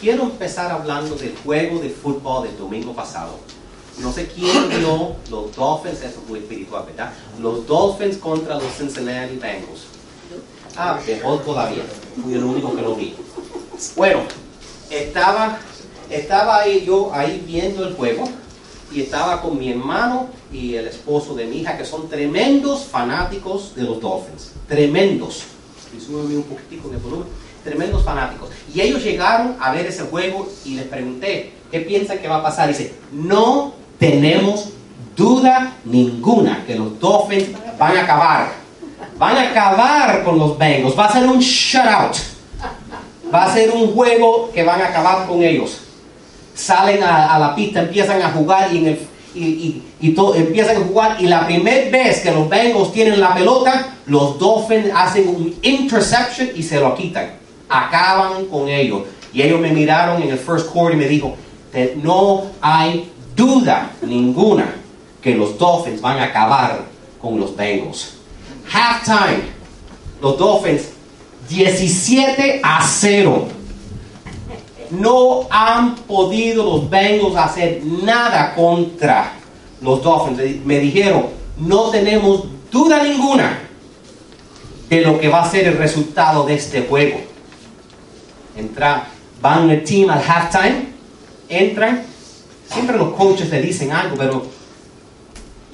Quiero empezar hablando del juego de fútbol del domingo pasado. No sé quién vio los Dolphins, eso es muy espiritual, ¿verdad? Los Dolphins contra los Cincinnati Bengals. Ah, mejor todavía. Fui el único que lo vi. Bueno, estaba, estaba ahí yo ahí viendo el juego y estaba con mi hermano y el esposo de mi hija, que son tremendos fanáticos de los Dolphins. Tremendos. Y un poquitico de volumen. Tremendos fanáticos. Y ellos llegaron a ver ese juego y les pregunté, ¿qué piensan que va a pasar? Y dice, no tenemos duda ninguna que los Dolphins van a acabar. Van a acabar con los Bengals. Va a ser un shutout. Va a ser un juego que van a acabar con ellos. Salen a, la pista, empiezan a jugar y, en el, y, empiezan a jugar. Y la primera vez que los Bengals tienen la pelota, los Dolphins hacen un interception y se lo quitan. Acaban con ellos. Y ellos me miraron en el first quarter y me dijo, no hay duda ninguna que los Dolphins van a acabar con los Bengals. Halftime, los Dolphins 17 a 0. No han podido los Bengals hacer nada contra los Dolphins. Me dijeron, no tenemos duda ninguna de lo que va a ser el resultado de este juego. Entra, van el team al halftime, entran, siempre los coaches le dicen algo, pero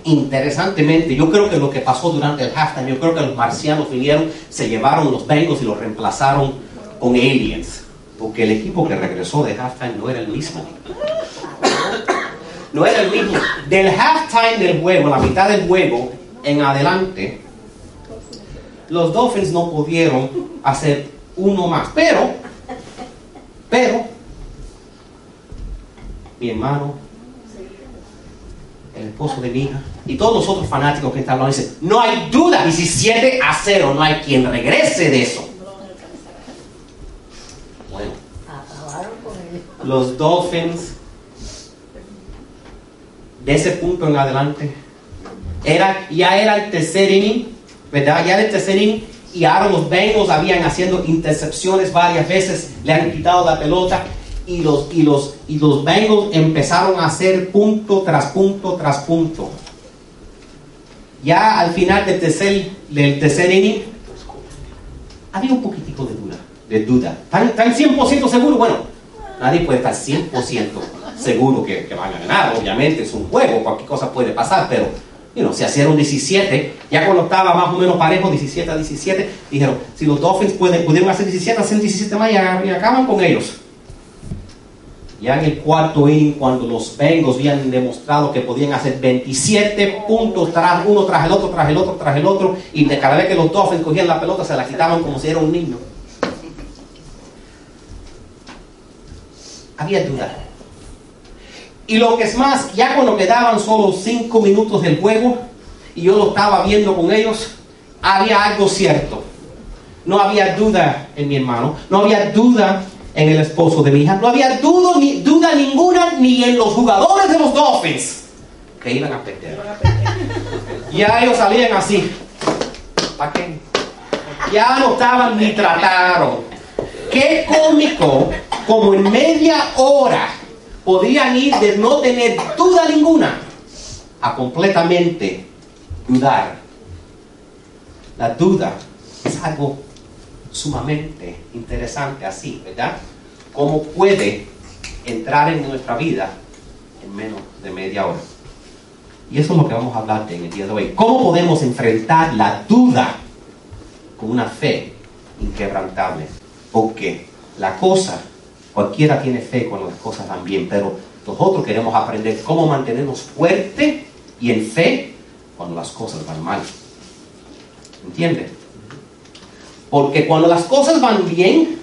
interesantemente, yo creo que lo que pasó durante el halftime, yo creo que los marcianos vinieron, se llevaron los Bengals y los reemplazaron con aliens, porque el equipo que regresó de halftime no era el mismo. No era el mismo. Del halftime del juego, la mitad del juego en adelante, los Dolphins no pudieron hacer uno más, pero, pero, mi hermano, el esposo de mi hija, y todos los otros fanáticos que están hablando dicen, no hay duda, 17 a 0, no hay quien regrese de eso. Bueno, los Dolphins, de ese punto en adelante, era, ya era el tercer inning, ¿verdad? Ya era el tercer inning y ahora los Bengals habían haciendo intercepciones varias veces, le han quitado la pelota y los, y los, y los Bengals empezaron a hacer punto tras punto tras punto. Ya al final del tercer, del tercer inning, había un poquitico de duda. De duda. ¿Están, 100% seguros? Bueno, nadie puede estar 100% seguro que, que, van a ganar. Obviamente es un juego, cualquier cosa puede pasar, pero you know, se hicieron 17. Ya cuando estaba más o menos parejo, 17 a 17, dijeron, si los Dolphins pueden, pudieron hacer 17, hacen 17 más y acaban con ellos. Ya en el cuarto inning, cuando los Bengals habían demostrado que podían hacer 27 puntos tras uno tras el otro, tras el otro, tras el otro, y de cada vez que los Dolphins cogían la pelota se la quitaban como si era un niño. Había duda. Y lo que es más, ya cuando quedaban solo 5 minutos del juego, y yo lo estaba viendo con ellos, había algo cierto. No había duda en mi hermano, no había duda en el esposo de mi hija. No había duda, ni, duda ninguna ni en los jugadores de los Dolphins que iban a perder. Ya ellos salían así. ¿Para qué? Ya no estaban ni trataron. Qué cómico, como en media hora podían ir de no tener duda ninguna a completamente dudar. La duda es algo sumamente interesante así, ¿verdad? ¿Cómo puede entrar en nuestra vida en menos de media hora? Y eso es lo que vamos a hablar en el día de hoy. ¿Cómo podemos enfrentar la duda con una fe inquebrantable? Porque la cosa, cualquiera tiene fe cuando las cosas van bien, pero nosotros queremos aprender cómo mantenernos fuerte y en fe cuando las cosas van mal. ¿Entiendes? Porque cuando las cosas van bien,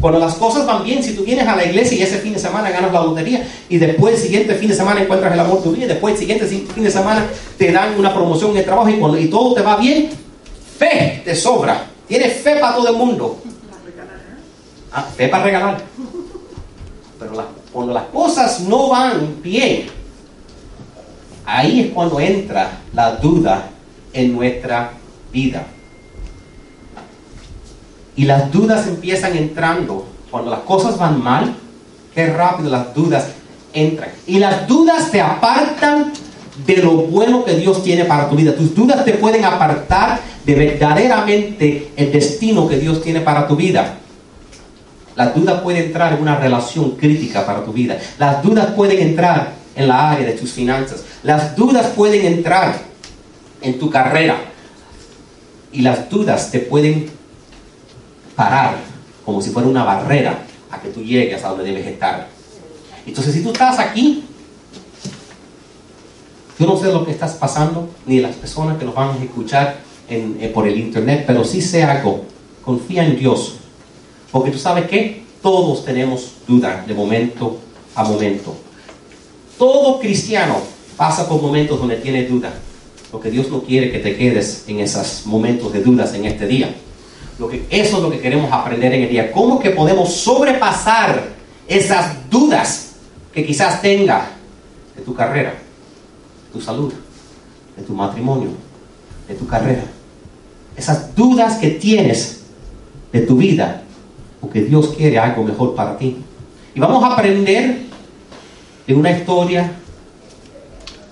cuando las cosas van bien, si tú vienes a la iglesia y ese fin de semana ganas la lotería y después el siguiente fin de semana encuentras el amor de tu vida y después el siguiente fin de semana te dan una promoción en el trabajo y, cuando, y todo te va bien, fe te sobra. Tienes fe para todo el mundo. Ah, para regalar. Pero cuando las cosas no van bien, ahí es cuando entra la duda en nuestra vida. Y las dudas empiezan entrando cuando las cosas van mal, qué rápido las dudas entran. Y las dudas te apartan de lo bueno que Dios tiene para tu vida. Tus dudas te pueden apartar de verdaderamente el destino que Dios tiene para tu vida. Las dudas pueden entrar en una relación crítica para tu vida. Las dudas pueden entrar en la área de tus finanzas. Las dudas pueden entrar en tu carrera. Y las dudas te pueden parar como si fuera una barrera a que tú llegues a donde debes estar. Entonces, si tú estás aquí, yo no sé lo que estás pasando, ni las personas que nos van a escuchar eh, por el internet, pero sí sé algo. Confía en Dios. Porque tú sabes que todos tenemos duda de momento a momento. Todo cristiano pasa por momentos donde tiene duda. Porque Dios no quiere que te quedes en esos momentos de dudas en este día. Lo que, eso es lo que queremos aprender en el día. ¿Cómo que podemos sobrepasar esas dudas que quizás tenga de tu carrera, de tu salud, de tu matrimonio, de tu carrera? Esas dudas que tienes de tu vida, porque Dios quiere algo mejor para ti. Y vamos a aprender de una historia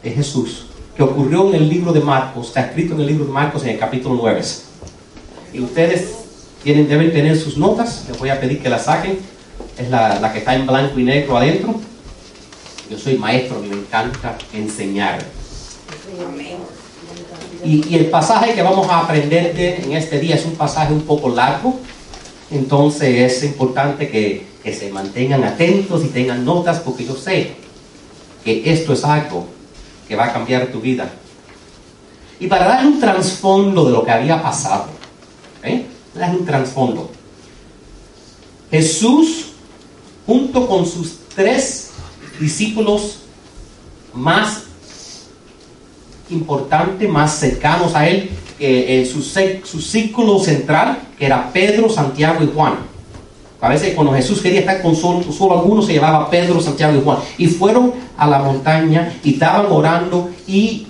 de Jesús que ocurrió en el libro de Marcos, está escrito en el libro de Marcos en el capítulo 9. Y ustedes tienen, deben tener sus notas, les voy a pedir que las saquen, es la, la que está en blanco y negro adentro. Yo soy maestro, y me encanta enseñar. Y, y, el pasaje que vamos a aprender de, en este día es un pasaje un poco largo, entonces es importante que, que se mantengan atentos y tengan notas porque yo sé que esto es algo que va a cambiar tu vida. Y para dar un trasfondo de lo que había pasado, ¿eh? dar un trasfondo. Jesús, junto con sus tres discípulos más importantes, más cercanos a él, eh, su, círculo central, era Pedro, Santiago y Juan. A veces cuando Jesús quería estar con solo, solo algunos, se llevaba Pedro, Santiago y Juan. Y fueron a la montaña y estaban orando y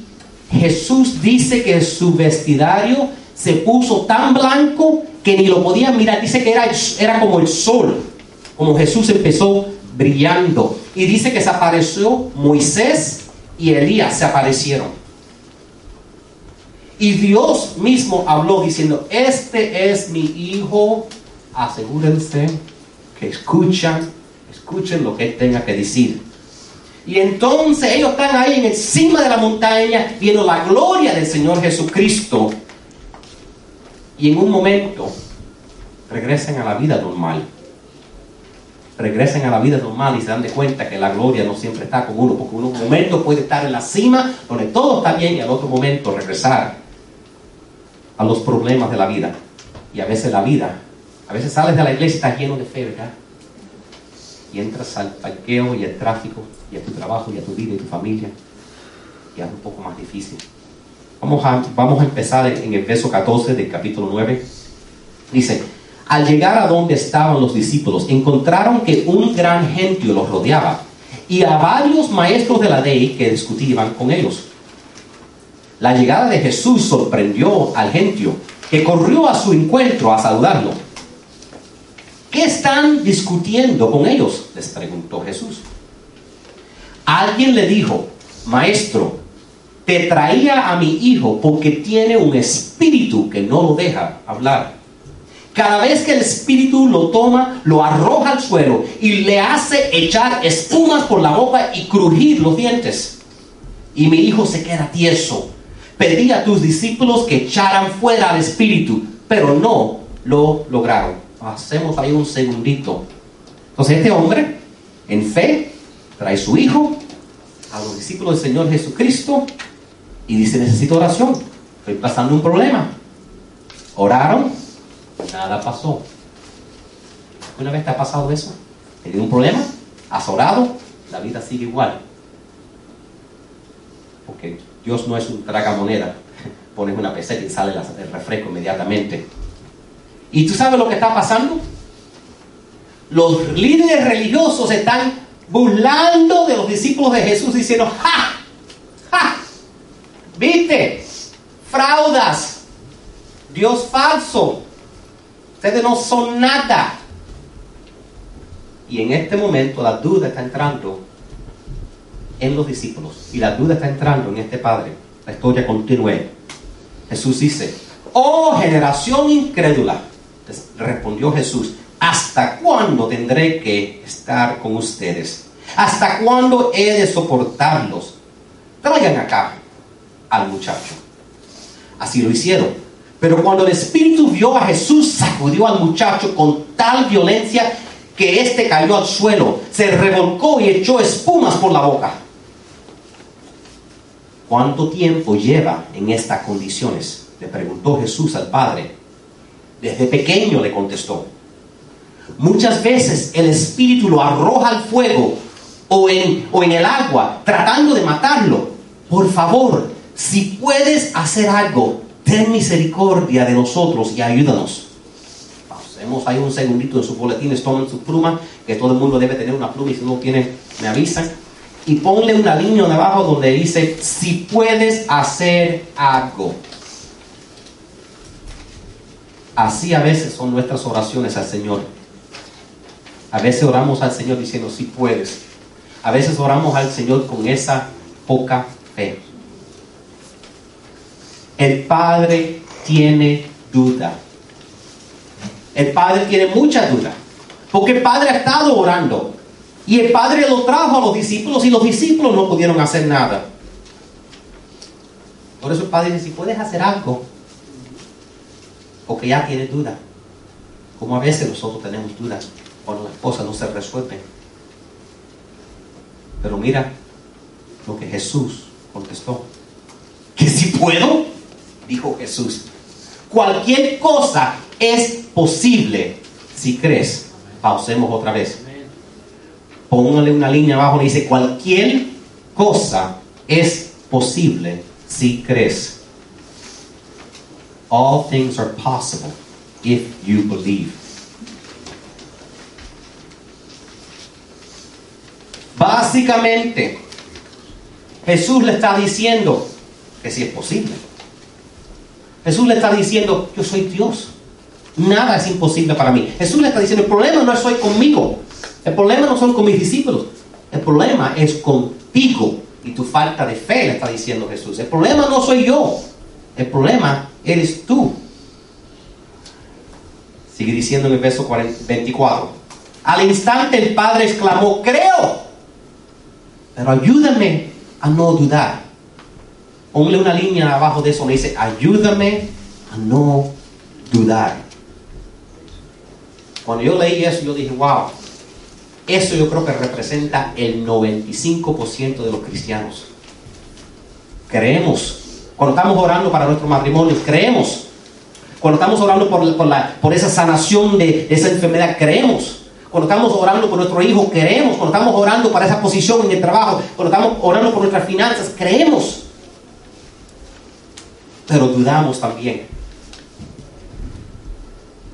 Jesús dice que su vestidario se puso tan blanco que ni lo podían mirar. Dice que era, era como el sol, como Jesús empezó brillando. Y dice que se apareció Moisés y Elías se aparecieron. Y Dios mismo habló diciendo, este es mi hijo asegúrense que escuchan, escuchen lo que Él tenga que decir. Y entonces ellos están ahí en encima de la montaña viendo la gloria del Señor Jesucristo. Y en un momento regresen a la vida normal. Regresen a la vida normal y se dan de cuenta que la gloria no siempre está con uno, porque un momento puede estar en la cima donde todo está bien y al otro momento regresar a los problemas de la vida. Y a veces la vida a veces sales de la iglesia y lleno de fe, ¿verdad? Y entras al parqueo y al tráfico y a tu trabajo y a tu vida y tu familia. Y es un poco más difícil. Vamos a, vamos a empezar en el verso 14 del capítulo 9. Dice, al llegar a donde estaban los discípulos, encontraron que un gran gentío los rodeaba y a varios maestros de la ley que discutían con ellos. La llegada de Jesús sorprendió al gentío, que corrió a su encuentro a saludarlo. ¿Qué están discutiendo con ellos? Les preguntó Jesús. Alguien le dijo, maestro, te traía a mi hijo porque tiene un espíritu que no lo deja hablar. Cada vez que el espíritu lo toma, lo arroja al suelo y le hace echar espumas por la boca y crujir los dientes. Y mi hijo se queda tieso. Pedí a tus discípulos que echaran fuera al espíritu, pero no lo lograron hacemos ahí un segundito. Entonces este hombre, en fe, trae su hijo a los discípulos del Señor Jesucristo y dice, necesito oración, estoy pasando un problema. Oraron, nada pasó. ¿Una vez te ha pasado eso? ¿Tienes un problema? ¿Has orado? La vida sigue igual. Porque Dios no es un tragamoneda. Pones una peseta y sale el refresco inmediatamente. ¿Y tú sabes lo que está pasando? Los líderes religiosos están burlando de los discípulos de Jesús diciendo, ¡ja! ¡ja! ¿Viste? Fraudas. Dios falso. Ustedes no son nada. Y en este momento la duda está entrando en los discípulos y la duda está entrando en este padre. La historia continúa. Jesús dice, oh generación incrédula, respondió Jesús, ¿hasta cuándo tendré que estar con ustedes? ¿Hasta cuándo he de soportarlos? Traigan acá al muchacho. Así lo hicieron. Pero cuando el Espíritu vio a Jesús, sacudió al muchacho con tal violencia que éste cayó al suelo, se revolcó y echó espumas por la boca. ¿Cuánto tiempo lleva en estas condiciones? Le preguntó Jesús al Padre. Desde pequeño le contestó. Muchas veces el Espíritu lo arroja al fuego o en, o en el agua, tratando de matarlo. Por favor, si puedes hacer algo, ten misericordia de nosotros y ayúdanos. Hacemos ahí un segundito en sus boletines, tomen su pluma, que todo el mundo debe tener una pluma y si no tiene, me avisan. Y ponle una línea abajo donde dice, si puedes hacer algo. Así a veces son nuestras oraciones al Señor. A veces oramos al Señor diciendo, si puedes. A veces oramos al Señor con esa poca fe. El Padre tiene duda. El Padre tiene mucha duda. Porque el Padre ha estado orando. Y el Padre lo trajo a los discípulos y los discípulos no pudieron hacer nada. Por eso el Padre dice, si puedes hacer algo, porque ya tienes duda. Como a veces nosotros tenemos dudas cuando las cosas no se resuelven. Pero mira lo que Jesús contestó. Que si puedo, dijo Jesús. Cualquier cosa es posible si crees. Pausemos otra vez. Póngale una línea abajo y dice, cualquier cosa es posible si crees. All things are possible if you believe. Básicamente, Jesús le está diciendo que si es posible. Jesús le está diciendo, yo soy Dios. Nada es imposible para mí. Jesús le está diciendo, el problema no es soy conmigo. El problema no son con mis discípulos. El problema es contigo y tu falta de fe, le está diciendo Jesús. El problema no soy yo. El problema eres tú. Sigue diciendo en el verso 24. Al instante el Padre exclamó, creo, pero ayúdame a no dudar. Ponle una línea abajo de eso, me dice, ayúdame a no dudar. Cuando yo leí eso, yo dije, wow, eso yo creo que representa el 95% de los cristianos. Creemos. Cuando estamos orando para nuestro matrimonio, creemos. Cuando estamos orando por, por, la, por esa sanación de, de esa enfermedad, creemos. Cuando estamos orando por nuestro hijo, creemos. Cuando estamos orando para esa posición en el trabajo, cuando estamos orando por nuestras finanzas, creemos. Pero dudamos también.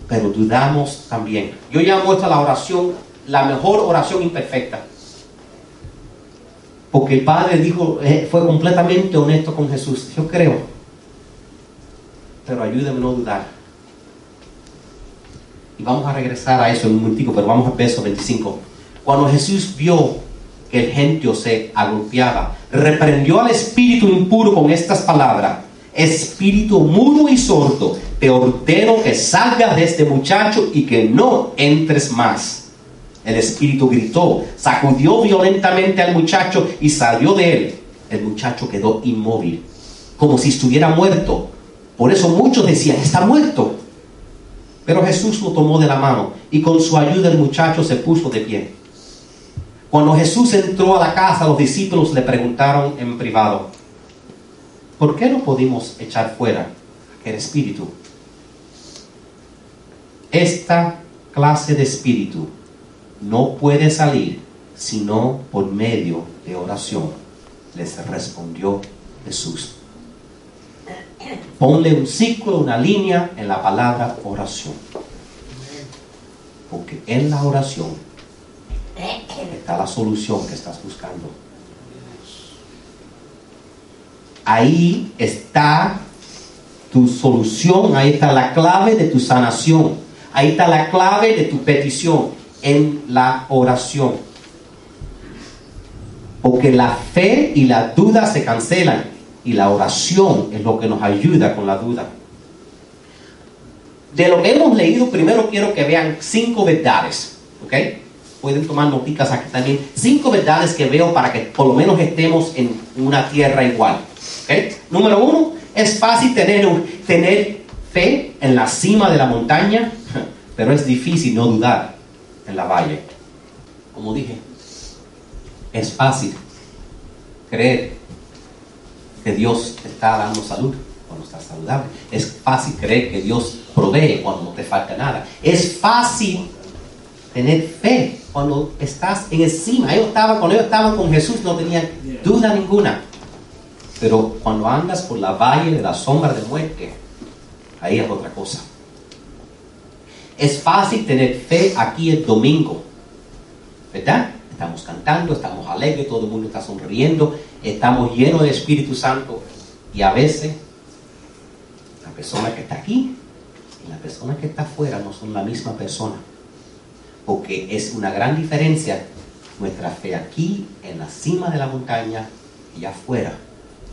Pero dudamos también. Yo llamo esta la oración, la mejor oración imperfecta. Porque el Padre dijo, eh, fue completamente honesto con Jesús. Yo creo. Pero ayúdame a no dudar. Y vamos a regresar a eso en un momentico, pero vamos al verso 25. Cuando Jesús vio que el gentio se agolpeaba, reprendió al espíritu impuro con estas palabras espíritu mudo y sordo, te ordeno que salgas de este muchacho y que no entres más. El espíritu gritó, sacudió violentamente al muchacho y salió de él. El muchacho quedó inmóvil, como si estuviera muerto. Por eso muchos decían, está muerto. Pero Jesús lo tomó de la mano y con su ayuda el muchacho se puso de pie. Cuando Jesús entró a la casa, los discípulos le preguntaron en privado, ¿por qué no pudimos echar fuera el espíritu? Esta clase de espíritu no puede salir sino por medio de oración, les respondió Jesús. Ponle un ciclo, una línea en la palabra oración. Porque en la oración está la solución que estás buscando. Ahí está tu solución, ahí está la clave de tu sanación, ahí está la clave de tu petición. En la oración. Porque la fe y la duda se cancelan y la oración es lo que nos ayuda con la duda. De lo que hemos leído, primero quiero que vean cinco verdades, ¿ok? Pueden tomar notitas aquí también. Cinco verdades que veo para que por lo menos estemos en una tierra igual, ¿ok? Número uno, es fácil tener, tener fe en la cima de la montaña, pero es difícil no dudar en la valle. Como dije, es fácil creer que Dios te está dando salud cuando estás saludable. Es fácil creer que Dios provee cuando no te falta nada. Es fácil tener fe cuando estás en encima. Ellos estaban, cuando ellos estaban con Jesús no tenían duda ninguna. Pero cuando andas por la valle de la sombra de muerte, ahí es otra cosa. Es fácil tener fe aquí el domingo, ¿verdad? Estamos cantando, estamos alegres, todo el mundo está sonriendo, estamos llenos de Espíritu Santo y a veces la persona que está aquí y la persona que está afuera no son la misma persona. Porque es una gran diferencia nuestra fe aquí en la cima de la montaña y afuera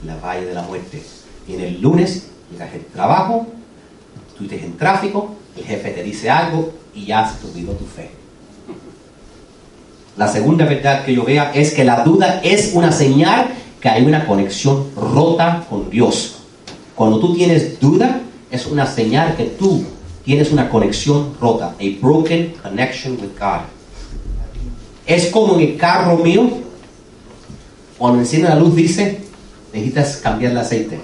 en la valle de la muerte. Y en el lunes llegas al trabajo, tú estás en tráfico, el jefe te dice algo y ya te olvidó tu fe. La segunda verdad que yo vea es que la duda es una señal que hay una conexión rota con Dios. Cuando tú tienes duda, es una señal que tú tienes una conexión rota, a broken connection with God. Es como en el carro mío, cuando enciende la luz dice, necesitas cambiar el aceite,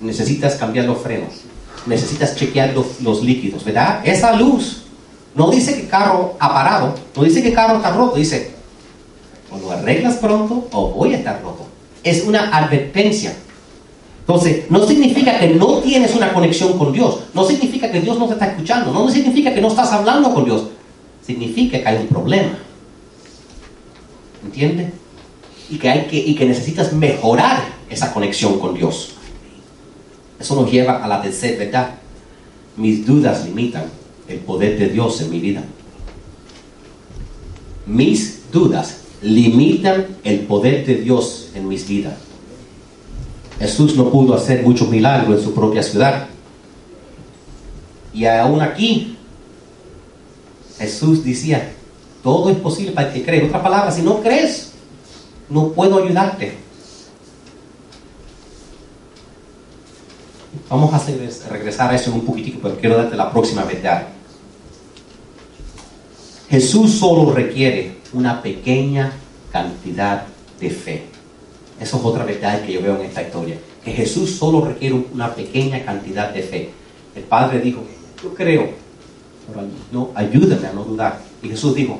necesitas cambiar los frenos, necesitas chequear los, líquidos, ¿verdad? Esa luz no dice que carro ha parado, no dice que carro está roto, dice, o lo arreglas pronto o voy a estar roto. Es una advertencia. Entonces, no significa que no tienes una conexión con Dios, no significa que Dios no te está escuchando, no significa que no estás hablando con Dios, significa que hay un problema. ¿Entiendes? Y que, hay que, y que necesitas mejorar esa conexión con Dios. Eso nos lleva a la tercera verdad. Mis dudas limitan el poder de Dios en mi vida. Mis dudas limitan el poder de Dios en mis vidas. Jesús no pudo hacer muchos milagros en su propia ciudad. Y aún aquí, Jesús decía, todo es posible para que cree. En otras palabras, si no crees, no puedo ayudarte. Vamos a regresar a eso un poquitico, pero quiero darte la próxima verdad. Jesús solo requiere una pequeña cantidad de fe. Eso es otra verdad que yo veo en esta historia. Que Jesús solo requiere una pequeña cantidad de fe. El Padre dijo, yo creo, pero no, ayúdame a no dudar. Y Jesús dijo,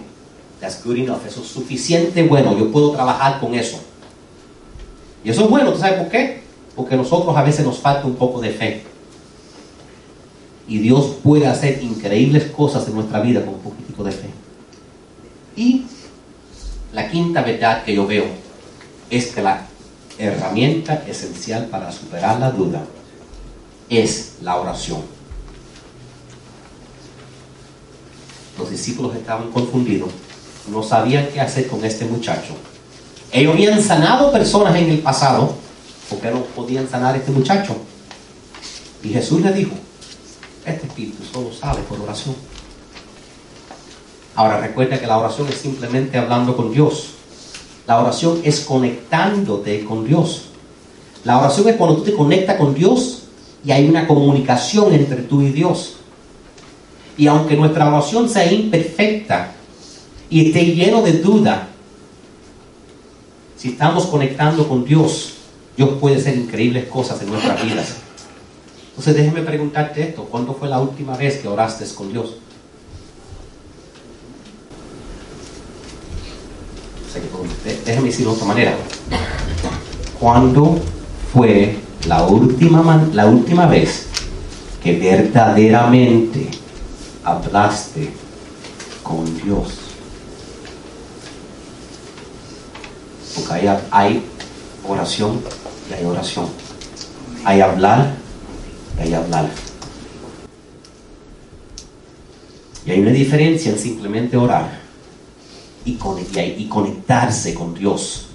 that's good enough, eso es suficiente bueno, yo puedo trabajar con eso. Y eso es bueno, ¿tú sabes por qué? Porque nosotros a veces nos falta un poco de fe. Y Dios puede hacer increíbles cosas en nuestra vida con un poquitico de fe. Y la quinta verdad que yo veo es que la herramienta esencial para superar la duda es la oración. Los discípulos estaban confundidos, no sabían qué hacer con este muchacho. Ellos habían sanado personas en el pasado, porque no podían sanar a este muchacho? Y Jesús le dijo, este espíritu solo sale por oración. Ahora recuerda que la oración es simplemente hablando con Dios. La oración es conectándote con Dios. La oración es cuando tú te conectas con Dios y hay una comunicación entre tú y Dios. Y aunque nuestra oración sea imperfecta y esté lleno de duda, si estamos conectando con Dios, Dios puede hacer increíbles cosas en nuestras vidas. Entonces déjeme preguntarte esto, ¿cuándo fue la última vez que oraste con Dios? déjeme decirlo de otra manera. ¿Cuándo fue la última, la última vez que verdaderamente hablaste con Dios? Porque hay, hay oración y hay oración. Hay hablar y hay hablar. Y hay una diferencia en simplemente orar y, conectarse con Dios.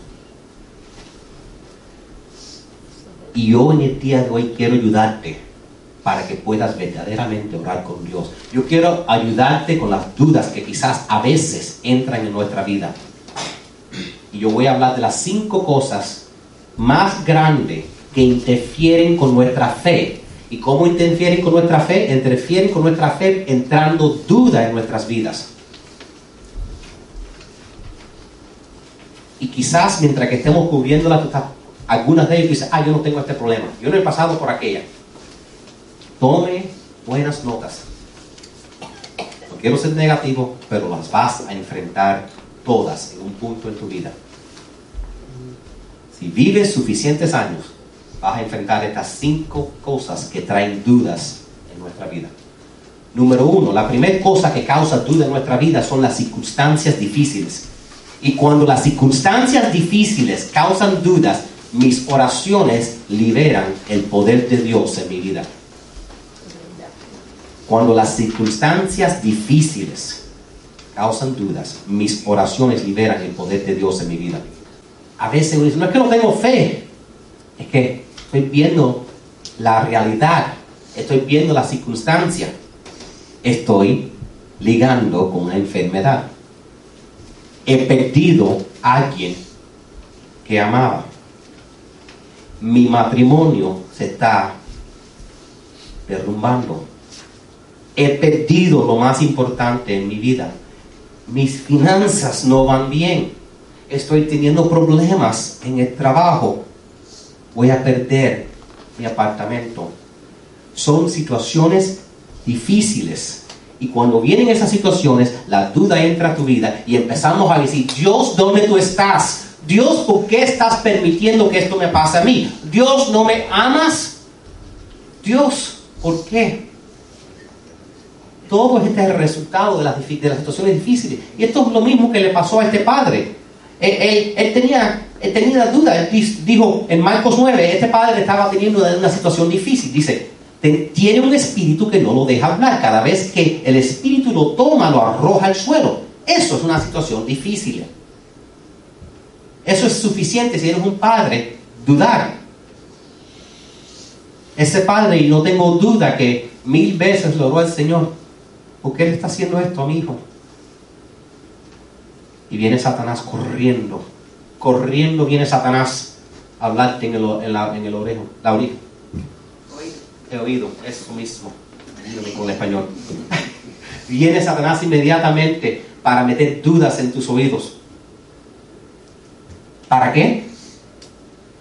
Y yo en el día de hoy quiero ayudarte para que puedas verdaderamente orar con Dios. Yo quiero ayudarte con las dudas que quizás a veces entran en nuestra vida. Y yo voy a hablar de las cinco cosas más grandes que interfieren con nuestra fe. ¿Y cómo interfieren con nuestra fe? Interfieren con nuestra fe entrando duda en nuestras vidas. Y quizás mientras que estemos cubriendo las algunas de ellas dicen, ah, yo no tengo este problema, yo no he pasado por aquella. Tome buenas notas. No quiero ser negativo, pero las vas a enfrentar todas en un punto en tu vida. Si vives suficientes años, vas a enfrentar estas cinco cosas que traen dudas en nuestra vida. Número uno, la primera cosa que causa duda en nuestra vida son las circunstancias difíciles. Y cuando las circunstancias difíciles causan dudas, mis oraciones liberan el poder de Dios en mi vida. Cuando las circunstancias difíciles causan dudas, mis oraciones liberan el poder de Dios en mi vida. A veces uno dice, no es que no tengo fe, es que estoy viendo la realidad, estoy viendo la circunstancia, estoy ligando con una enfermedad. He perdido a alguien que amaba. Mi matrimonio se está derrumbando he perdido lo más importante en mi vida. Mis finanzas no van bien. Estoy teniendo problemas en el trabajo. Voy a perder mi apartamento. Son situaciones difíciles. Y cuando vienen esas situaciones, la duda entra a tu vida y empezamos a decir, Dios, ¿dónde tú estás? Dios, ¿por qué estás permitiendo que esto me pase a mí? Dios, ¿no me amas? Dios, ¿por qué? Todo este es el resultado de las, de las situaciones difíciles. Y esto es lo mismo que le pasó a este padre. Él, tenía, tenía dijo en Marcos 9, este padre estaba teniendo una situación difícil. Dice, tiene un espíritu que no lo deja hablar. Cada vez que el espíritu lo toma, lo arroja al suelo. Eso es una situación difícil. Eso es suficiente si eres un padre, dudar. Ese padre, y no tengo duda que mil veces lo oró al Señor, ¿Por qué le está haciendo esto a mi hijo? Y viene Satanás corriendo, corriendo viene Satanás a hablarte en el, en el orejo, la oreja. He oído, eso mismo. con el español. viene Satanás inmediatamente para meter dudas en tus oídos. ¿Para qué?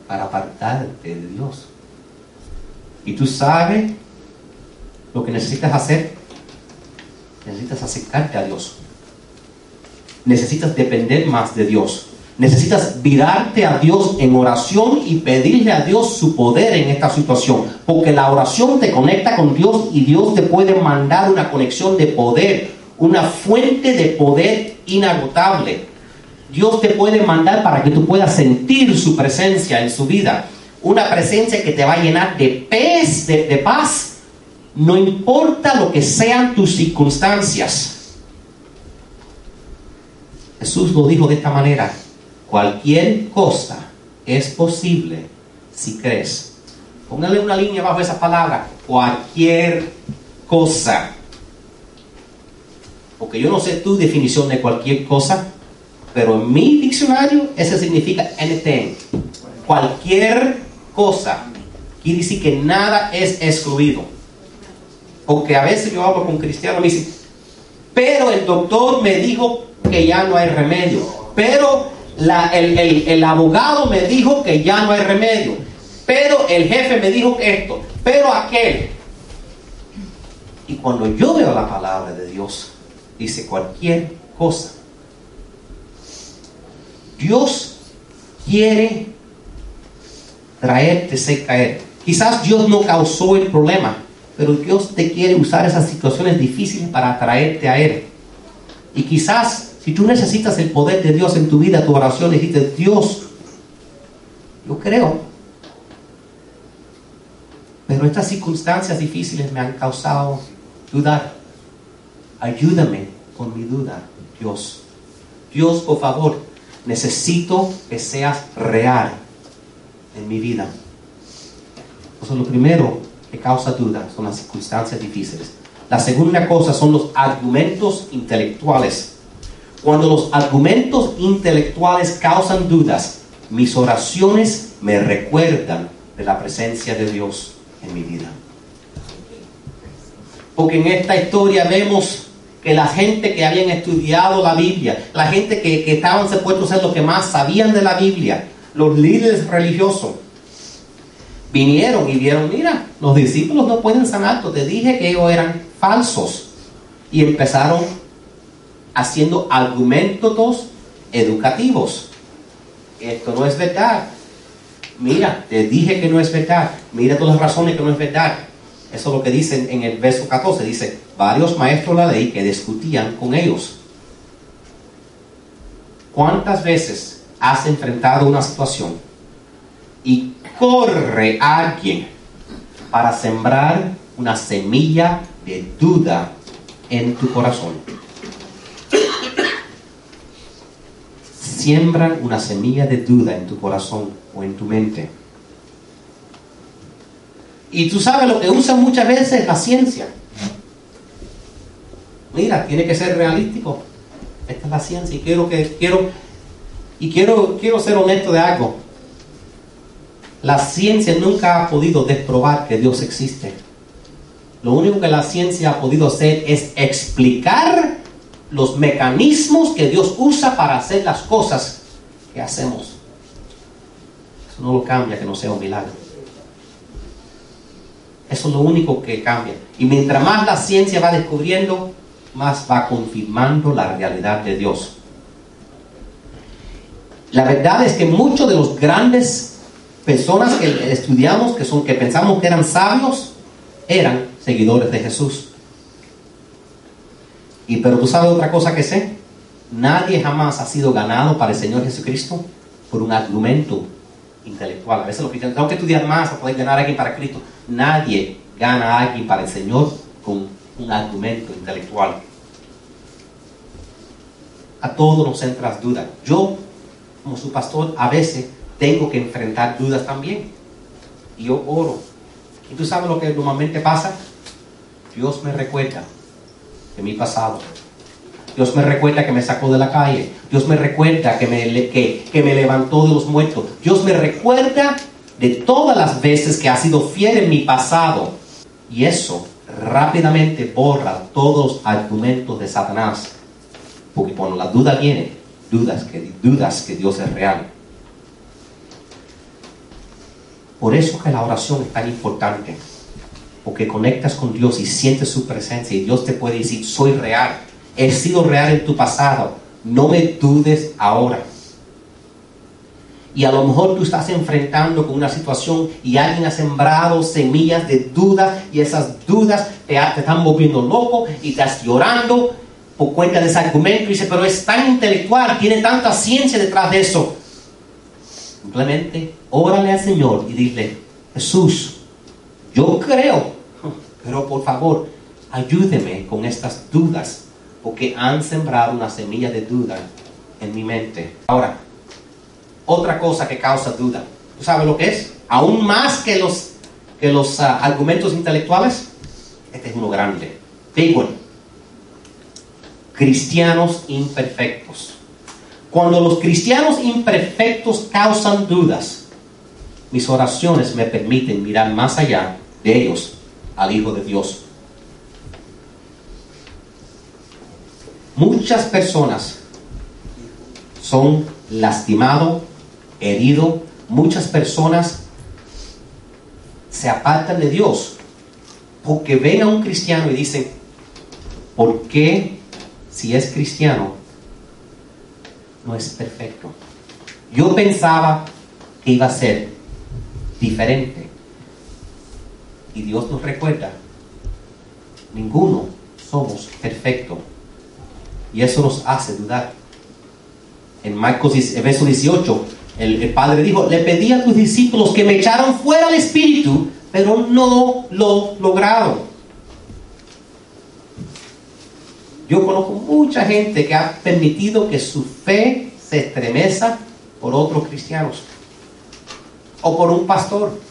Para apartarte de Dios. Y tú sabes lo que necesitas hacer necesitas acercarte a Dios. Necesitas depender más de Dios. Necesitas virarte a Dios en oración y pedirle a Dios su poder en esta situación. Porque la oración te conecta con Dios y Dios te puede mandar una conexión de poder, una fuente de poder inagotable. Dios te puede mandar para que tú puedas sentir su presencia en su vida. Una presencia que te va a llenar de paz, de, de paz no importa lo que sean tus circunstancias. Jesús lo dijo de esta manera, cualquier cosa es posible si crees. Póngale una línea bajo esa palabra, cualquier cosa. Porque yo no sé tu definición de cualquier cosa, pero en mi diccionario ese significa anything. Cualquier cosa. Quiere decir que nada es excluido. Porque a veces yo hablo con cristianos y me dicen, pero el doctor me dijo que ya no hay remedio. Pero el, abogado me dijo que ya no hay remedio. Pero el jefe me dijo esto. Pero aquel. Y cuando yo veo la palabra de Dios, dice cualquier cosa. Dios quiere traerte a Él. Quizás Dios no causó el problema, pero Dios te quiere usar esas situaciones difíciles para atraerte a Él. Y quizás si tú necesitas el poder de Dios en tu vida, tu oración, dices, Dios, yo creo, pero estas circunstancias difíciles me han causado dudar. Ayúdame con mi duda, Dios. Dios, por favor, necesito que seas real en mi vida. Eso lo primero que causa duda son las circunstancias difíciles. La segunda cosa son los argumentos intelectuales. Cuando los argumentos intelectuales causan dudas, mis oraciones me recuerdan de la presencia de Dios en mi vida. Porque en esta historia vemos que la gente que habían estudiado la Biblia, la gente que, que estaban supuestos a ser los que más sabían de la Biblia, los líderes religiosos, vinieron y vieron, mira, los discípulos no pueden sanar, te dije que ellos eran falsos. Y empezaron haciendo argumentos educativos. Esto no es verdad. Mira, te dije que no es verdad. Mira todas las razones que no es verdad. Eso es lo que dicen en el verso 14. Dice, varios maestros de la ley que discutían con ellos. ¿Cuántas veces has enfrentado una situación y corre alguien para sembrar una semilla de duda en tu corazón? Siembran una semilla de duda en tu corazón o en tu mente. Y tú sabes lo que usan muchas veces la ciencia. Mira, tiene que ser realístico. Esta es la ciencia y quiero que quiero y quiero quiero ser honesto de algo. La ciencia nunca ha podido desprobar que Dios existe. Lo único que la ciencia ha podido hacer es explicar los mecanismos que Dios usa para hacer las cosas que hacemos. Eso no lo cambia que no sea un milagro. Eso es lo único que cambia. Y mientras más la ciencia va descubriendo, más va confirmando la realidad de Dios. La verdad es que muchos de los grandes personas que estudiamos, que son que pensamos que eran sabios, eran seguidores de Jesús. Y pero tú sabes otra cosa que sé, nadie jamás ha sido ganado para el Señor Jesucristo por un argumento intelectual. A veces lo que tengo que estudiar más para poder ganar a alguien para Cristo. Nadie gana a alguien para el Señor con un argumento intelectual. A todos nos entran dudas. Yo, como su pastor, a veces tengo que enfrentar dudas también. Y yo oro. ¿Y tú sabes lo que normalmente pasa? Dios me recuerda de mi pasado. Dios me recuerda que me sacó de la calle. Dios me recuerda que me, que, que me levantó de los muertos. Dios me recuerda de todas las veces que ha sido fiel en mi pasado. Y eso rápidamente borra todos los argumentos de Satanás. Porque cuando la duda viene, dudas que, dudas que Dios es real. Por eso que la oración es tan importante. Porque conectas con Dios y sientes su presencia y Dios te puede decir, soy real. He sido real en tu pasado. No me dudes ahora. Y a lo mejor tú estás enfrentando con una situación y alguien ha sembrado semillas de dudas y esas dudas te, están moviendo loco y estás llorando por cuenta de ese argumento y dices, pero es tan intelectual, tiene tanta ciencia detrás de eso. Simplemente órale al Señor y dile, Jesús, yo creo, pero por favor, ayúdeme con estas dudas, porque han sembrado una semilla de duda en mi mente. Ahora, otra cosa que causa duda, ¿tú sabes lo que es? Aún más que los, que los uh, argumentos intelectuales, este es uno grande. Big one. Cristianos imperfectos. Cuando los cristianos imperfectos causan dudas, mis oraciones me permiten mirar más allá de ellos al Hijo de Dios. Muchas personas son lastimados, heridos, muchas personas se apartan de Dios porque ven a un cristiano y dicen, ¿por qué si es cristiano no es perfecto? Yo pensaba que iba a ser diferente. Y Dios nos recuerda, ninguno somos perfectos. Y eso nos hace dudar. En Marcos verso 18, el, el, Padre dijo, le pedí a tus discípulos que me echaran fuera el Espíritu, pero no lo lograron. Yo conozco mucha gente que ha permitido que su fe se estremeza por otros cristianos o por un pastor.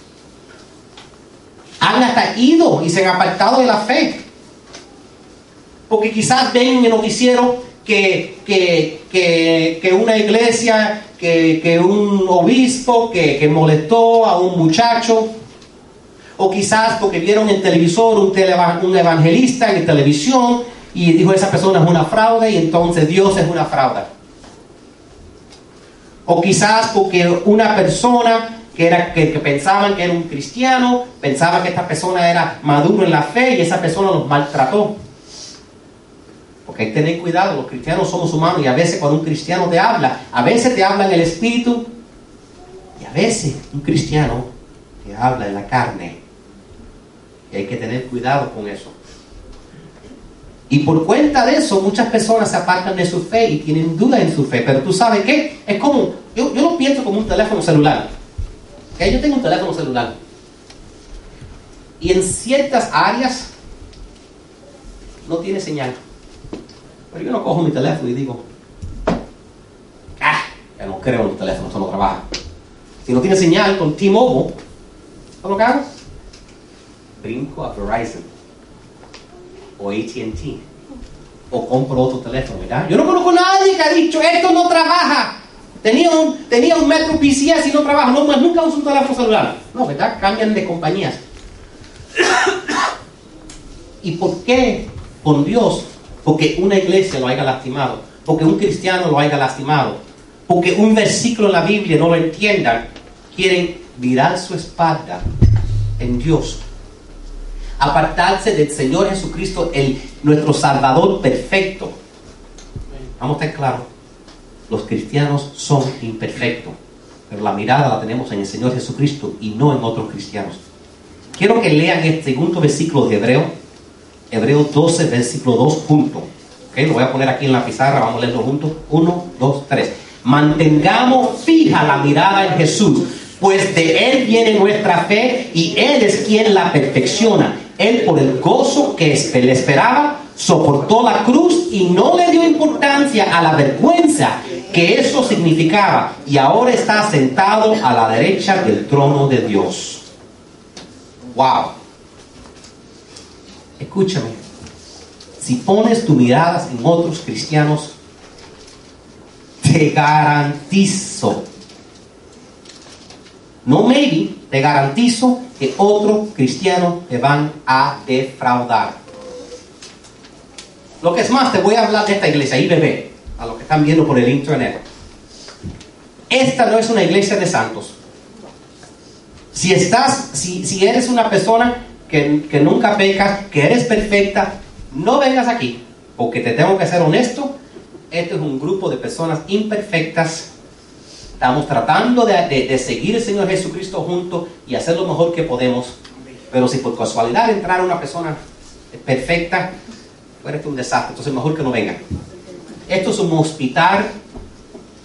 Han hasta ido y se han apartado de la fe. Porque quizás ven en el noticiero que, que, una iglesia, que, un obispo que, molestó a un muchacho, o quizás porque vieron en televisor un, un evangelista en televisión y dijo esa persona es una fraude y entonces Dios es una fraude. O quizás porque una persona que, era, que, pensaban que era un cristiano, pensaba que esta persona era maduro en la fe y esa persona los maltrató. Porque hay que tener cuidado, los cristianos somos humanos y a veces cuando un cristiano te habla, a veces te habla en el espíritu y a veces un cristiano te habla en la carne. Y hay que tener cuidado con eso. Y por cuenta de eso, muchas personas se apartan de su fe y tienen duda en su fe. Pero tú sabes qué? Es como, yo, yo lo pienso como un teléfono celular. Yo tengo un teléfono celular. Y en ciertas áreas no tiene señal. Pero yo no cojo mi teléfono y digo, ah, ya no creo en los teléfonos, eso no trabaja. Si no tiene señal con T-Mobile, ¿cómo lo hago? Brinco a Verizon o ATT o compro otro teléfono, ¿verdad? Yo no conozco a nadie que ha dicho esto no trabaja. Tenía un, tenía un Metro PCS y no trabaja, no, nunca uso un teléfono celular. No, ¿verdad? Cambian de compañías. ¿Y por qué con Dios? Porque una iglesia lo haya lastimado, porque un cristiano lo haya lastimado, porque un versículo en la Biblia no lo entiendan, quieren virar su espalda en Dios apartarse del Señor Jesucristo, el, nuestro Salvador perfecto. Vamos a estar claros, los cristianos son imperfectos, pero la mirada la tenemos en el Señor Jesucristo y no en otros cristianos. Quiero que lean el segundo versículo de Hebreo, Hebreo 12, versículo 2 junto. ¿Okay? Lo voy a poner aquí en la pizarra, vamos a leerlo juntos. 1, 2, 3. Mantengamos fija la mirada en Jesús, pues de Él viene nuestra fe y Él es quien la perfecciona. Él por el gozo que le esperaba, soportó la cruz y no le dio importancia a la vergüenza que eso significaba y ahora está sentado a la derecha del trono de Dios. Wow. Escúchame. Si pones tu miradas en otros cristianos, te garantizo, no maybe, te garantizo que otros cristianos te van a defraudar. Lo que es más, te voy a hablar de esta iglesia, IBB, a los que están viendo por el internet. Esta no es una iglesia de santos. Si estás, si, si eres una persona que, que nunca pecas, que eres perfecta, no vengas aquí, porque te tengo que ser honesto. Este es un grupo de personas imperfectas Estamos tratando de, seguir al Señor Jesucristo juntos y hacer lo mejor que podemos. Pero si por casualidad entrar una persona perfecta, puede ser un desastre. Entonces mejor que no venga. Esto es un hospital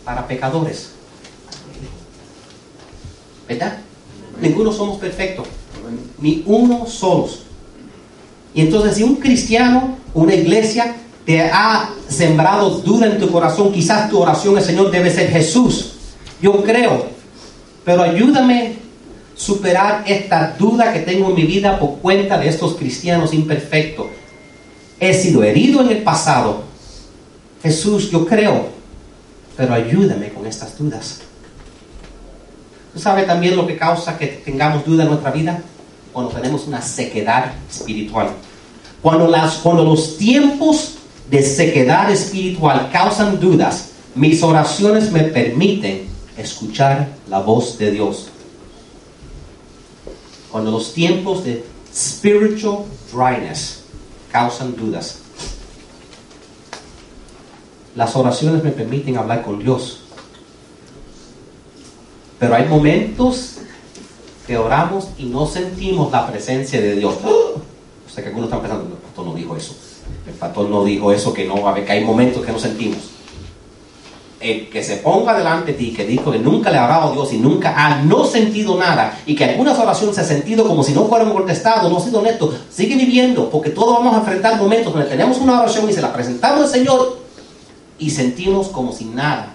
para pecadores. ¿Verdad? Ninguno somos perfectos. Ni uno solos. Y entonces si un cristiano, una iglesia, te ha sembrado duda en tu corazón, quizás tu oración al Señor debe ser Jesús. Yo creo, pero ayúdame a superar esta duda que tengo en mi vida por cuenta de estos cristianos imperfectos. He sido herido en el pasado. Jesús, yo creo, pero ayúdame con estas dudas. ¿Tú sabes también lo que causa que tengamos duda en nuestra vida? Cuando tenemos una sequedad espiritual. Cuando, las, cuando los tiempos de sequedad espiritual causan dudas, mis oraciones me permiten escuchar la voz de Dios. Cuando los tiempos de spiritual dryness causan dudas, las oraciones me permiten hablar con Dios. Pero hay momentos que oramos y no sentimos la presencia de Dios. O sea que algunos están pensando, el pastor no dijo eso. El pastor no dijo eso, que no, a ver, que hay momentos que no sentimos el que se ponga delante de ti, que dijo que nunca le ha orado a Dios y nunca ha no sentido nada, y que algunas oraciones se ha sentido como si no fueran contestados, no ha sido honesto, sigue viviendo, porque todos vamos a enfrentar momentos donde tenemos una oración y se la presentamos al Señor y sentimos como si nada,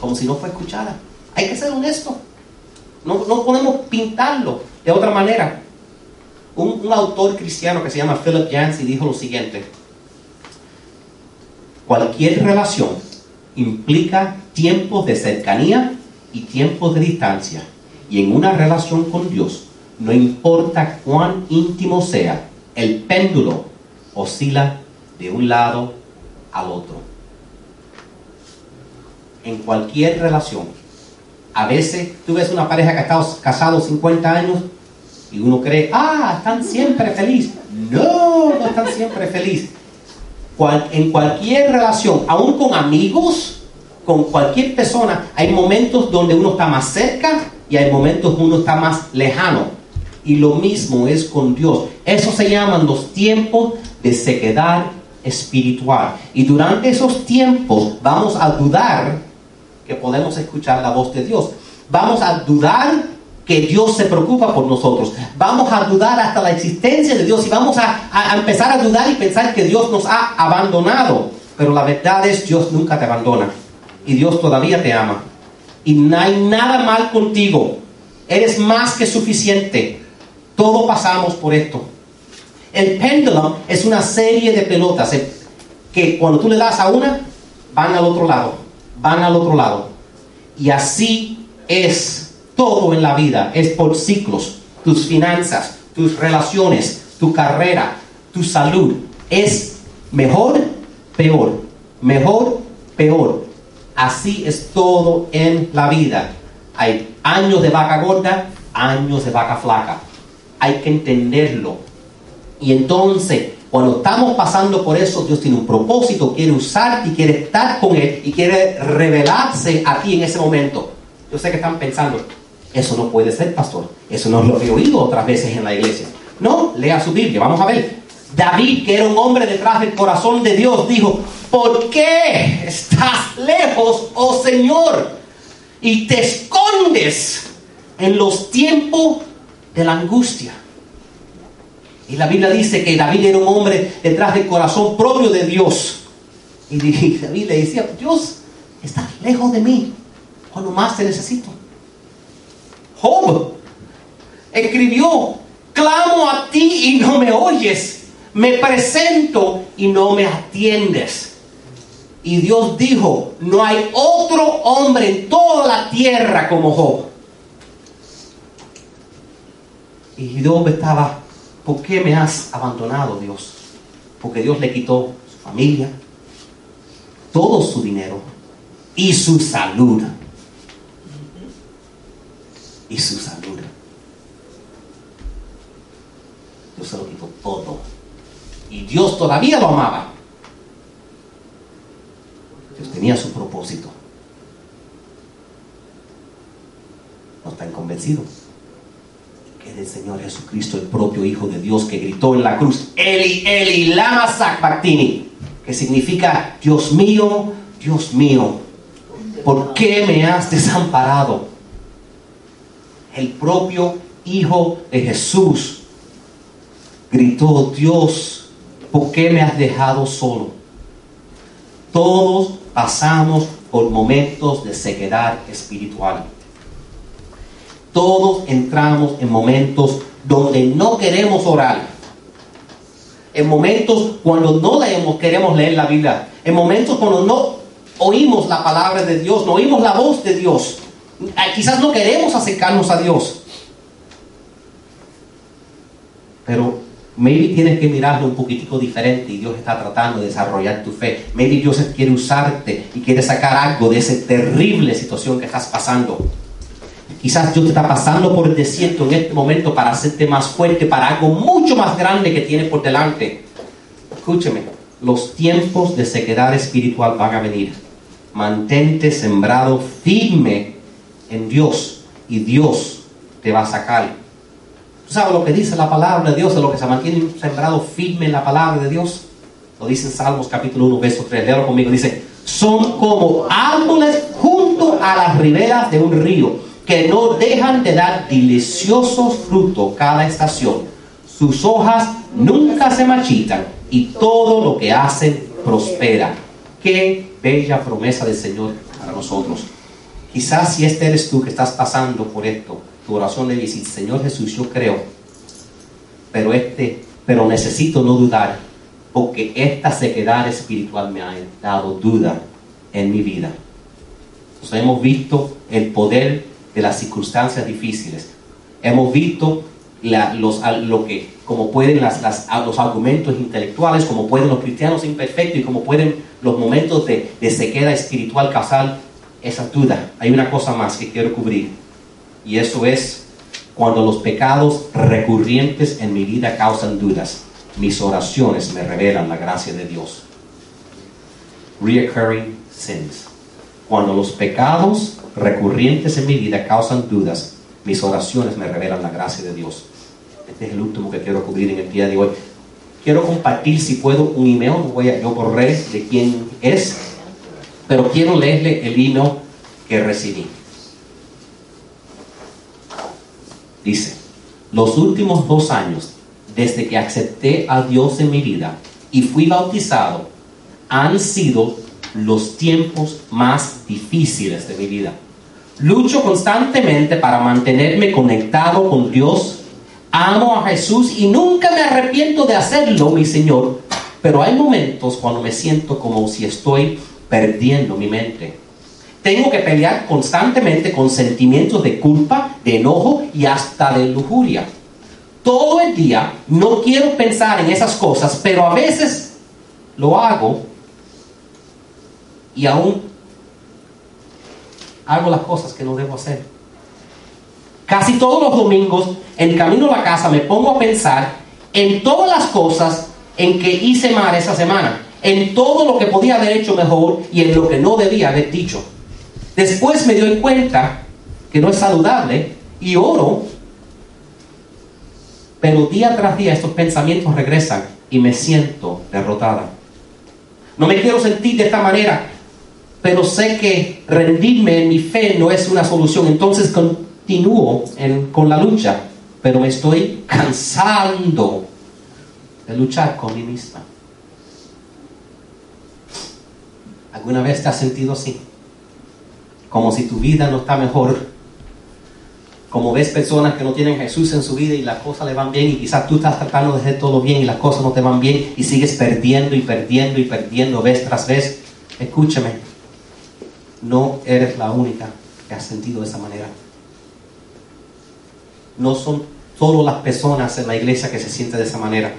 como si no fue escuchada. Hay que ser honesto. No, no podemos pintarlo de otra manera. Un, un autor cristiano que se llama Philip Yancey dijo lo siguiente. Cualquier relación implica tiempos de cercanía y tiempos de distancia. Y en una relación con Dios, no importa cuán íntimo sea, el péndulo oscila de un lado al otro. En cualquier relación. A veces tú ves una pareja que ha estado casado 50 años y uno cree, ah, están siempre felices. No, no están siempre felices en cualquier relación, aún con amigos, con cualquier persona, hay momentos donde uno está más cerca y hay momentos donde uno está más lejano. Y lo mismo es con Dios. Eso se llaman los tiempos de sequedad espiritual. Y durante esos tiempos vamos a dudar que podemos escuchar la voz de Dios. Vamos a dudar que Dios se preocupa por nosotros. Vamos a dudar hasta la existencia de Dios y vamos a, empezar a dudar y pensar que Dios nos ha abandonado. Pero la verdad es Dios nunca te abandona y Dios todavía te ama. Y no hay nada mal contigo. Eres más que suficiente. Todos pasamos por esto. El péndulo es una serie de pelotas eh, que cuando tú le das a una, van al otro lado, van al otro lado. Y así es todo en la vida es por ciclos. Tus finanzas, tus relaciones, tu carrera, tu salud. Es mejor, peor. Mejor, peor. Así es todo en la vida. Hay años de vaca gorda, años de vaca flaca. Hay que entenderlo. Y entonces, cuando estamos pasando por eso, Dios tiene un propósito, quiere usarte y quiere estar con Él y quiere revelarse a ti en ese momento. Yo sé que están pensando, eso no puede ser, pastor. Eso no lo he oído otras veces en la iglesia. No, lea su Biblia, vamos a ver. David, que era un hombre detrás del corazón de Dios, dijo, ¿por qué estás lejos, oh Señor? Y te escondes en los tiempos de la angustia. Y la Biblia dice que David era un hombre detrás del corazón propio de Dios. Y David le decía, Dios, estás lejos de mí cuando más te necesito. Job escribió, clamo a ti y no me oyes, me presento y no me atiendes. Y Dios dijo, no hay otro hombre en toda la tierra como Job. Y Job estaba, ¿por qué me has abandonado Dios? Porque Dios le quitó su familia, todo su dinero y su salud y su salud. Dios se lo quitó todo. Y Dios todavía lo amaba. Dios tenía su propósito. ¿No están convencidos? Que es el Señor Jesucristo, el propio Hijo de Dios, que gritó en la cruz, Eli, Eli, lama sabachthani, que significa, Dios mío, Dios mío, ¿por qué me has desamparado? El propio Hijo de Jesús gritó, Dios, ¿por qué me has dejado solo? Todos pasamos por momentos de sequedad espiritual. Todos entramos en momentos donde no queremos orar. En momentos cuando no queremos leer la Biblia. En momentos cuando no oímos la palabra de Dios, no oímos la voz de Dios. Ah, quizás no queremos acercarnos a Dios. Pero maybe tienes que mirarlo un poquitico diferente y Dios está tratando de desarrollar tu fe. Maybe Dios quiere usarte y quiere sacar algo de esa terrible situación que estás pasando. Quizás Dios te está pasando por el desierto en este momento para hacerte más fuerte, para algo mucho más grande que tienes por delante. Escúcheme, los tiempos de sequedad espiritual van a venir. Mantente sembrado firme en Dios y Dios te va a sacar. ¿Tú sabes lo que dice la palabra de Dios de lo que se mantiene sembrado firme en la palabra de Dios? Lo dice Salmos capítulo 1, verso 3. Léalo conmigo. Dice, son como árboles junto a las riberas de un río, que no dejan de dar deliciosos frutos cada estación. Sus hojas nunca se machitan y todo lo que hacen prospera. Qué bella promesa del Señor para nosotros. Quizás si este eres tú que estás pasando por esto, tu oración le dice, Señor Jesús, yo creo, pero este, pero necesito no dudar, porque esta sequedad espiritual me ha dado duda en mi vida. hemos visto el poder de las circunstancias difíciles. Hemos visto los, lo que, como pueden los argumentos intelectuales, como pueden los cristianos imperfectos y como pueden los momentos de, de sequedad espiritual causar esa duda. Hay una cosa más que quiero cubrir y eso es cuando los pecados recurrentes en mi vida causan dudas. Mis oraciones me revelan la gracia de Dios. Reoccurring sins. Cuando los pecados recurrentes en mi vida causan dudas, mis oraciones me revelan la gracia de Dios. Este es el último que quiero cubrir en el día de hoy. Quiero compartir, si puedo, un email. Voy a, yo de quién es, pero quiero leerle el email que recibí. Dice, los últimos dos años desde que acepté a Dios en mi vida y fui bautizado han sido los tiempos más difíciles de mi vida. Lucho constantemente para mantenerme conectado con Dios. Amo a Jesús y nunca me arrepiento de hacerlo, mi Señor. Pero hay momentos cuando me siento como si estoy perdiendo mi mente. Tengo que pelear constantemente con sentimientos de culpa, de enojo y hasta de lujuria. Todo el día no quiero pensar en esas cosas, pero a veces lo hago y aún hago las cosas que no debo hacer. Casi todos los domingos, en camino a la casa, me pongo a pensar en todas las cosas en que hice mal esa semana, en todo lo que podía haber hecho mejor y en lo que no debía haber dicho. Después me doy cuenta que no es saludable y oro, pero día tras día estos pensamientos regresan y me siento derrotada. No me quiero sentir de esta manera, pero sé que rendirme en mi fe no es una solución. Entonces continúo con la lucha, pero me estoy cansando de luchar con mí misma. ¿Alguna vez te has sentido así? Como si tu vida no está mejor. Como ves personas que no tienen Jesús en su vida y las cosas le van bien y quizás tú estás tratando de hacer todo bien y las cosas no te van bien y sigues perdiendo y perdiendo y perdiendo vez tras vez. Escúchame, no eres la única que ha sentido de esa manera. No son solo las personas en la iglesia que se sienten de esa manera.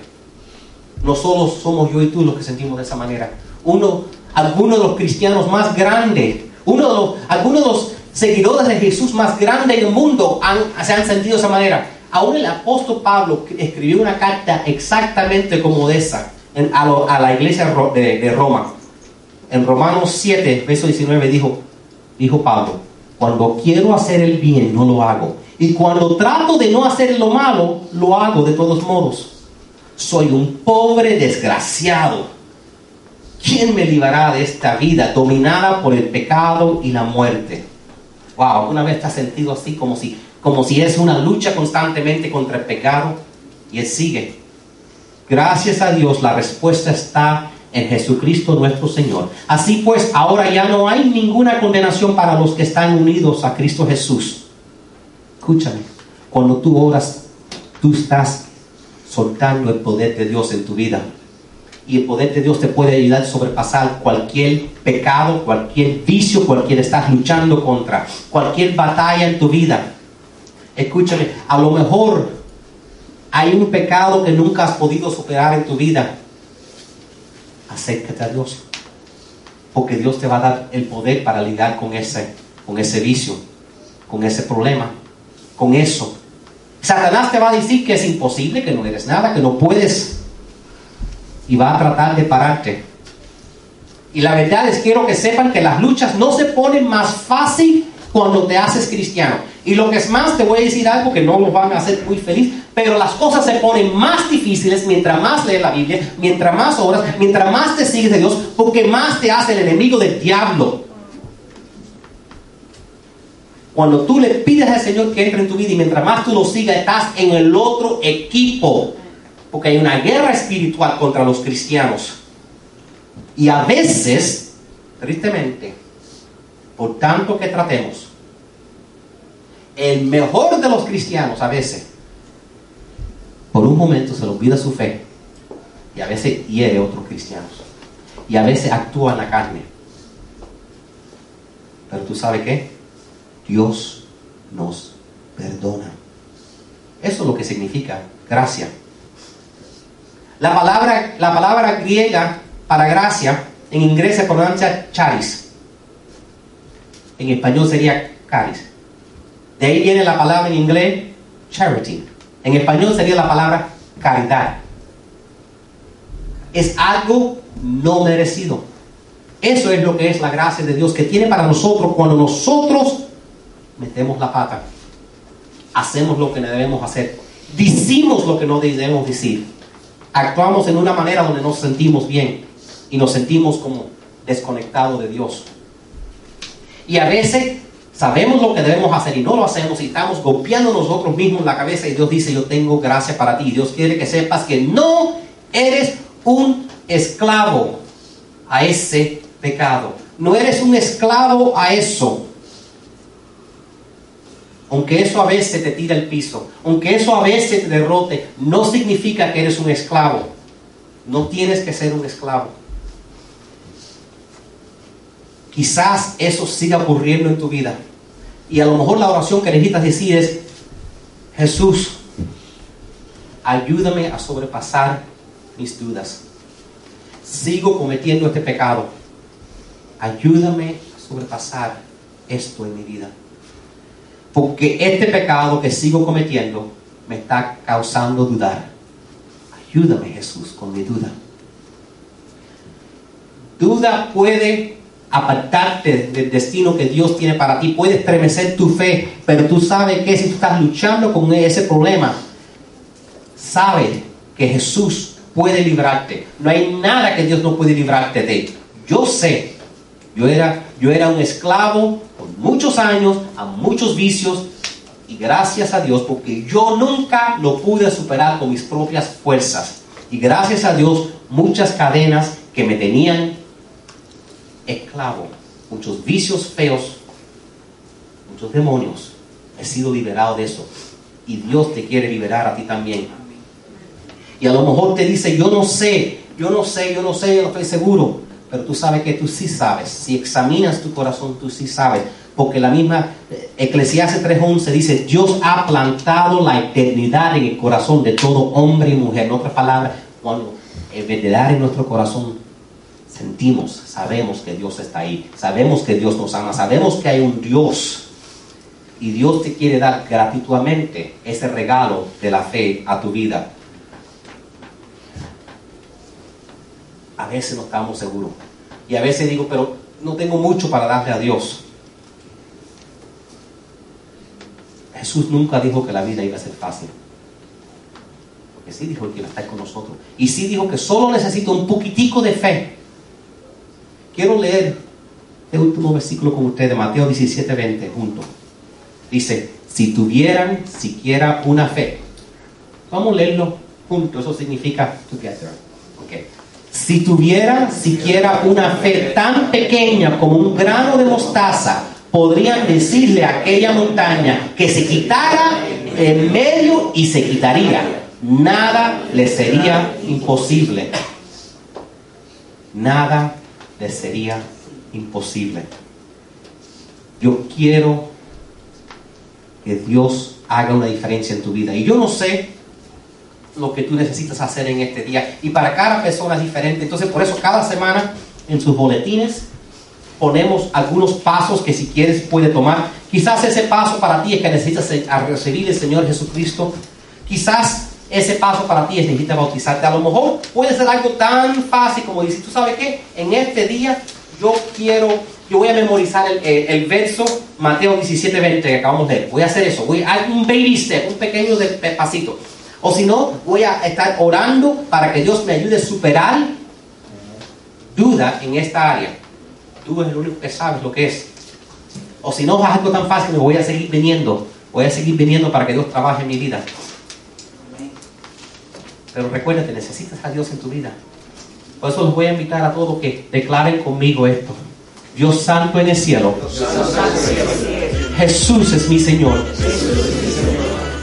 No solo somos yo y tú los que sentimos de esa manera. Uno, algunos de los cristianos más grandes, uno de los, algunos de los seguidores de Jesús más grandes del mundo se han sentido de esa manera. Aún el apóstol Pablo escribió una carta exactamente como esa a, la iglesia de Roma. En Romanos 7, verso 19 dijo, dijo Pablo, cuando quiero hacer el bien no lo hago. Y cuando trato de no hacer lo malo, lo hago de todos modos. Soy un pobre desgraciado. ¿Quién me librará de esta vida dominada por el pecado y la muerte? Wow, ¿una vez te has sentido así como si, como si es una lucha constantemente contra el pecado? Y él sigue. Gracias a Dios la respuesta está en Jesucristo nuestro Señor. Así pues, ahora ya no hay ninguna condenación para los que están unidos a Cristo Jesús. Escúchame, cuando tú oras, tú estás soltando el poder de Dios en tu vida. Y el poder de Dios te puede ayudar a sobrepasar cualquier pecado, cualquier vicio, cualquier estás luchando contra, cualquier batalla en tu vida. Escúchame, a lo mejor hay un pecado que nunca has podido superar en tu vida acércate a Dios. Porque Dios te va a dar el poder para lidiar con ese, con ese vicio, con ese problema, con eso. Satanás te va a decir que es imposible, que no eres nada, que no puedes. Y va a tratar de pararte. Y la verdad es quiero que sepan que las luchas no se ponen más fácil cuando te haces cristiano. Y lo que es más, te voy a decir algo que no nos van a hacer muy feliz, pero las cosas se ponen más difíciles mientras más lees la Biblia, mientras más oras, mientras más te sigues de Dios, porque más te hace el enemigo del diablo. Cuando tú le pides al Señor que entre en tu vida y mientras más tú lo sigas, estás en el otro equipo. Porque hay una guerra espiritual contra los cristianos. Y a veces, tristemente, por tanto que tratemos, el mejor de los cristianos a veces, por un momento se le olvida su fe y a veces hiere a otros cristianos y a veces actúa en la carne. Pero tú sabes qué? Dios nos perdona. Eso es lo que significa gracia. La palabra, la palabra griega para gracia en inglés se pronuncia charis. En español sería caris. De ahí viene la palabra en inglés charity. En español sería la palabra caridad. Es algo no merecido. Eso es lo que es la gracia de Dios que tiene para nosotros cuando nosotros metemos la pata, hacemos lo que debemos hacer, decimos lo que no debemos decir, actuamos en una manera donde nos sentimos bien y nos sentimos como desconectados de Dios. Y a veces sabemos lo que debemos hacer y no lo hacemos y estamos golpeando nosotros mismos la cabeza y Dios dice, yo tengo gracia para ti. Dios quiere que sepas que no eres un esclavo a ese pecado. No eres un esclavo a eso aunque eso a veces te tira el piso, aunque eso a veces te derrote, no significa que eres un esclavo. No tienes que ser un esclavo. Quizás eso siga ocurriendo en tu vida. Y a lo mejor la oración que necesitas decir es, Jesús, ayúdame a sobrepasar mis dudas. Sigo cometiendo este pecado. Ayúdame a sobrepasar esto en mi vida. Porque este pecado que sigo cometiendo me está causando dudar. Ayúdame Jesús con mi duda. Duda puede apartarte del destino que Dios tiene para ti, puede estremecer tu fe, pero tú sabes que si tú estás luchando con ese problema, sabes que Jesús puede librarte. No hay nada que Dios no puede librarte de. Yo sé, yo era, yo era un esclavo muchos años, a muchos vicios, y gracias a Dios, porque yo nunca lo pude superar con mis propias fuerzas. Y gracias a Dios, muchas cadenas que me tenían esclavo, muchos vicios feos, muchos demonios, he sido liberado de eso. Y Dios te quiere liberar a ti también. Y a lo mejor te dice, yo no sé, yo no sé, yo no sé, no estoy seguro. Pero tú sabes que tú sí sabes. Si examinas tu corazón, tú sí sabes porque la misma eh, Eclesiastes 3.11 dice, Dios ha plantado la eternidad en el corazón de todo hombre y mujer. En otras palabras, cuando en verdad en nuestro corazón sentimos, sabemos que Dios está ahí, sabemos que Dios nos ama, sabemos que hay un Dios y Dios te quiere dar gratuitamente ese regalo de la fe a tu vida. A veces no estamos seguros. Y a veces digo, pero no tengo mucho para darle a Dios. Jesús nunca dijo que la vida iba a ser fácil. Porque sí dijo que iba a estar con nosotros. Y sí dijo que solo necesito un poquitico de fe. Quiero leer el último versículo con ustedes, Mateo 17, 20, junto. Dice, si tuvieran siquiera una fe. Vamos a leerlo juntos, eso significa together. Okay. Si tuvieran siquiera una fe tan pequeña como un grano de mostaza, podrían decirle a aquella montaña que se quitara en medio y se quitaría. Nada le sería imposible. Nada le sería imposible. Yo quiero que Dios haga una diferencia en tu vida. Y yo no sé lo que tú necesitas hacer en este día. Y para cada persona es diferente. Entonces, por eso cada semana en sus boletines ponemos algunos pasos que si quieres puede tomar. Quizás ese paso para ti es que necesitas recibir el Señor Jesucristo. Quizás ese paso para ti es necesitas bautizarte. A lo mejor puede ser algo tan fácil como decir, tú sabes qué, en este día yo quiero yo voy a memorizar el, el- el verso Mateo 17, 20 que acabamos de leer. Voy a hacer eso. Voy a un baby step, un pequeño de pasito. O si no, voy a estar orando para que Dios me ayude a superar duda en esta área. Tú eres el único que sabes lo que es. O si no es algo tan fácil, me voy a seguir viniendo. Voy a seguir viniendo para que Dios trabaje en mi vida. Pero recuérdate, necesitas a Dios en tu vida. Por eso los voy a invitar a todos que declaren conmigo esto. Dios santo en el cielo. Jesús es mi Señor.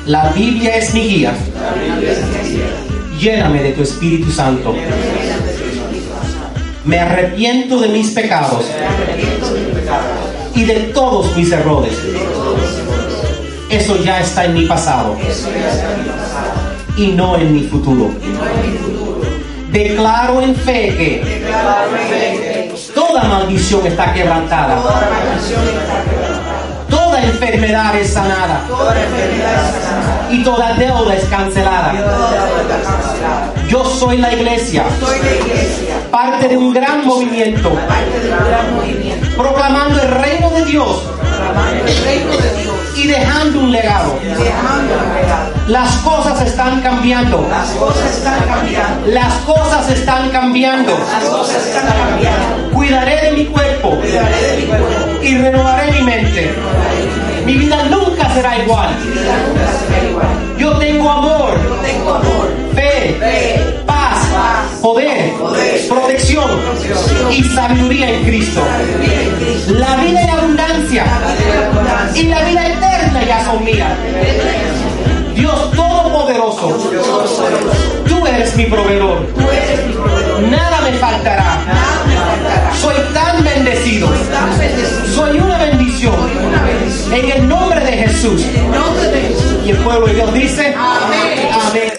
La Biblia es mi guía. Lléname de tu Espíritu Santo. Me arrepiento de mis pecados y de todos mis errores. Eso ya está en mi pasado y no en mi futuro. Declaro en fe que toda maldición está quebrantada. Toda enfermedad es sanada y toda deuda es cancelada. Yo soy la iglesia, Soy la iglesia, parte de un gran movimiento, parte de un gran movimiento, proclamando el reino de Dios proclamando el reino de Dios, y dejando un legado. dejando un legado. Las cosas están cambiando. Las cosas están cambiando, Las cosas están cambiando. las cosas están cambiando. Cuidaré de mi cuerpo y renovaré mi mente. Mi vida nunca será igual. Yo tengo amor, fe, paz, poder, protección y sabiduría en Cristo. La vida en abundancia. y la vida eterna ya son mías. Dios Todopoderoso, tú eres mi proveedor. Tú eres mi proveedor, Nada me faltará. nada me faltará. Soy tan bendecido. Tan bendecido, Soy una bendición. una bendición. En el nombre de Jesús. En el nombre de Jesús. Y el pueblo de Dios dice, Amén. Amén.